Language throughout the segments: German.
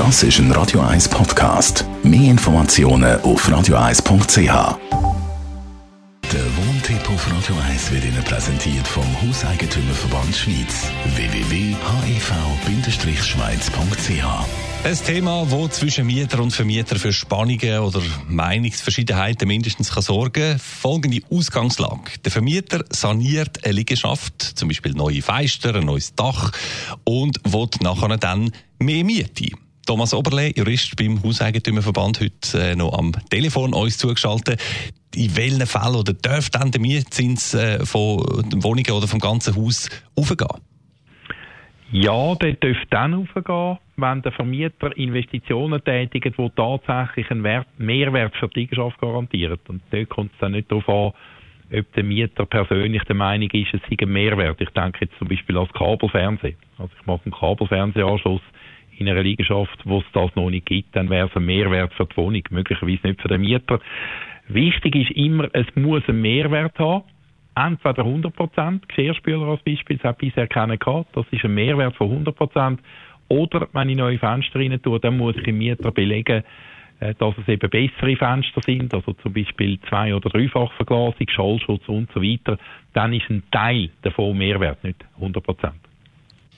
Das ist ein Radio 1 Podcast. Mehr Informationen auf radio1.ch. Der Wohntipp auf Radio 1 wird Ihnen präsentiert vom Hauseigentümerverband Schweiz. www.hev-schweiz.ch ein Thema, das zwischen Mieter und Vermieter für Spannungen oder Meinungsverschiedenheiten mindestens kann sorgen kann. Folgende Ausgangslage. Der Vermieter saniert eine Liegenschaft, zum Beispiel neue Fenster, ein neues Dach und will nachher dann mehr Miete. Thomas Oberle, Jurist beim Hauseigentümerverband, heute äh, noch am Telefon uns zugeschaltet. In welchen Fällen oder darf dann der Mietzins äh, von Wohnungen oder vom ganzen Haus aufgehen? Ja, der dürfte dann aufgehen, wenn der Vermieter Investitionen tätigt, die tatsächlich einen Wert, Mehrwert für die Liegenschaft garantieren. Und dort kommt es dann nicht darauf an, ob der Mieter persönlich der Meinung ist, es sei ein Mehrwert. Ich denke jetzt zum Beispiel als Kabelfernsehen. Also ich mache einen Kabelfernsehanschluss in einer Liegenschaft, wo es das noch nicht gibt, dann wäre es ein Mehrwert für die Wohnung, möglicherweise nicht für den Mieter. Wichtig ist immer, es muss einen Mehrwert haben. Entweder 100%, Geschirrspüler als Beispiel, das hat bisher keiner gehabt, das ist ein Mehrwert von 100%. Oder wenn ich neue Fenster rein tue, dann muss ich im Mieter belegen, äh, dass es eben bessere Fenster sind, also zum Beispiel zwei- oder dreifach Schallschutz und so weiter. Dann ist ein Teil davon Mehrwert, nicht 100%.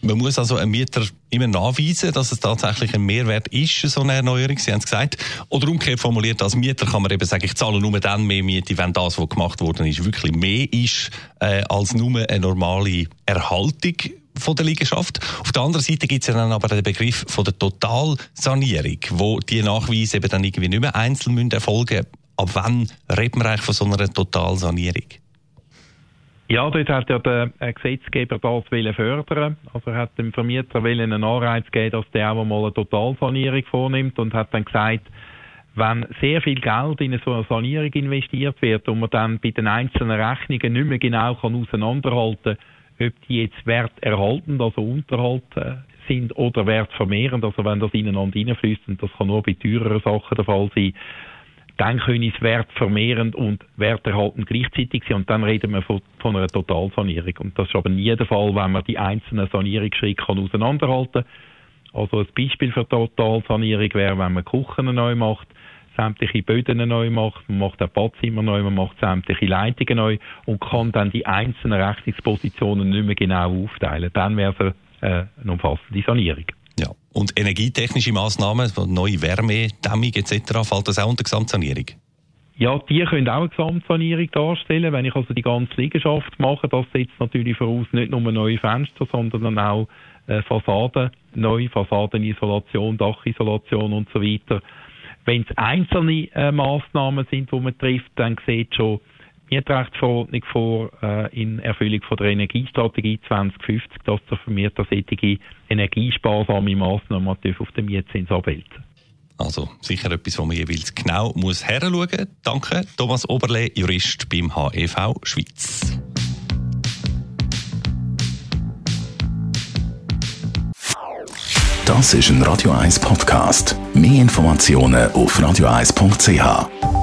Man muss also einem Mieter immer nachweisen, dass es tatsächlich ein Mehrwert ist, so eine Erneuerung. Sie haben es gesagt. Oder umgekehrt formuliert, als Mieter kann man eben sagen, ich zahle nur dann mehr Miete, wenn das, was gemacht worden ist, wirklich mehr ist, äh, als nur eine normale Erhaltung von der Liegenschaft. Auf der anderen Seite gibt es ja dann aber den Begriff von der Totalsanierung, wo die Nachweise eben dann irgendwie nicht mehr einzeln erfolgen müssen. Ab wann reden wir eigentlich von so einer Totalsanierung? Ja, dort hat ja der äh, Gesetzgeber das fördern. Also er hat dem Vermieter einen Anreiz geben, dass der auch mal eine Totalsanierung vornimmt und hat dann gesagt, wenn sehr viel Geld in so eine Sanierung investiert wird und man dann bei den einzelnen Rechnungen nicht mehr genau kann auseinanderhalten kann, ob die jetzt Wert erhalten, also Unterhalt äh, sind oder Wert vermehrend, also wenn das ineinander reinfließt, und das kann nur bei teureren Sachen der Fall sein, dann können es wertvermehrend und werterhaltend gleichzeitig sein und dann reden wir von, von, einer Totalsanierung. Und das ist aber nie der Fall, wenn man die einzelnen Sanierungsschritte auseinanderhalten kann. Also ein Beispiel für Totalsanierung wäre, wenn man Küchen neu macht, sämtliche Böden neu macht, man macht auch Badzimmer neu, man macht sämtliche Leitungen neu und kann dann die einzelnen Rechnungspositionen nicht mehr genau aufteilen. Dann wäre es äh, eine umfassende Sanierung. Und energietechnische Massnahmen, neue Wärmedämmung etc., fällt das auch unter Gesamtsanierung? Ja, die können auch eine Gesamtsanierung darstellen. Wenn ich also die ganze Liegenschaft mache, das setzt natürlich voraus nicht nur neue Fenster, sondern dann auch äh, Fassaden, neue Fassadenisolation, Dachisolation und so weiter. Wenn es einzelne äh, Massnahmen sind, die man trifft, dann sieht schon Mietrechtsverordnung vor äh, in Erfüllung von der Energiestrategie 2050, dass der Vermieter solche energiesparsame Massnahmen auf den Mietzins abwälzen. Also sicher etwas, wo man jeweils genau muss heranschauen muss. Danke, Thomas Oberle, Jurist beim HEV Schweiz. Das ist ein Radio 1 Podcast. Mehr Informationen auf radio1.ch.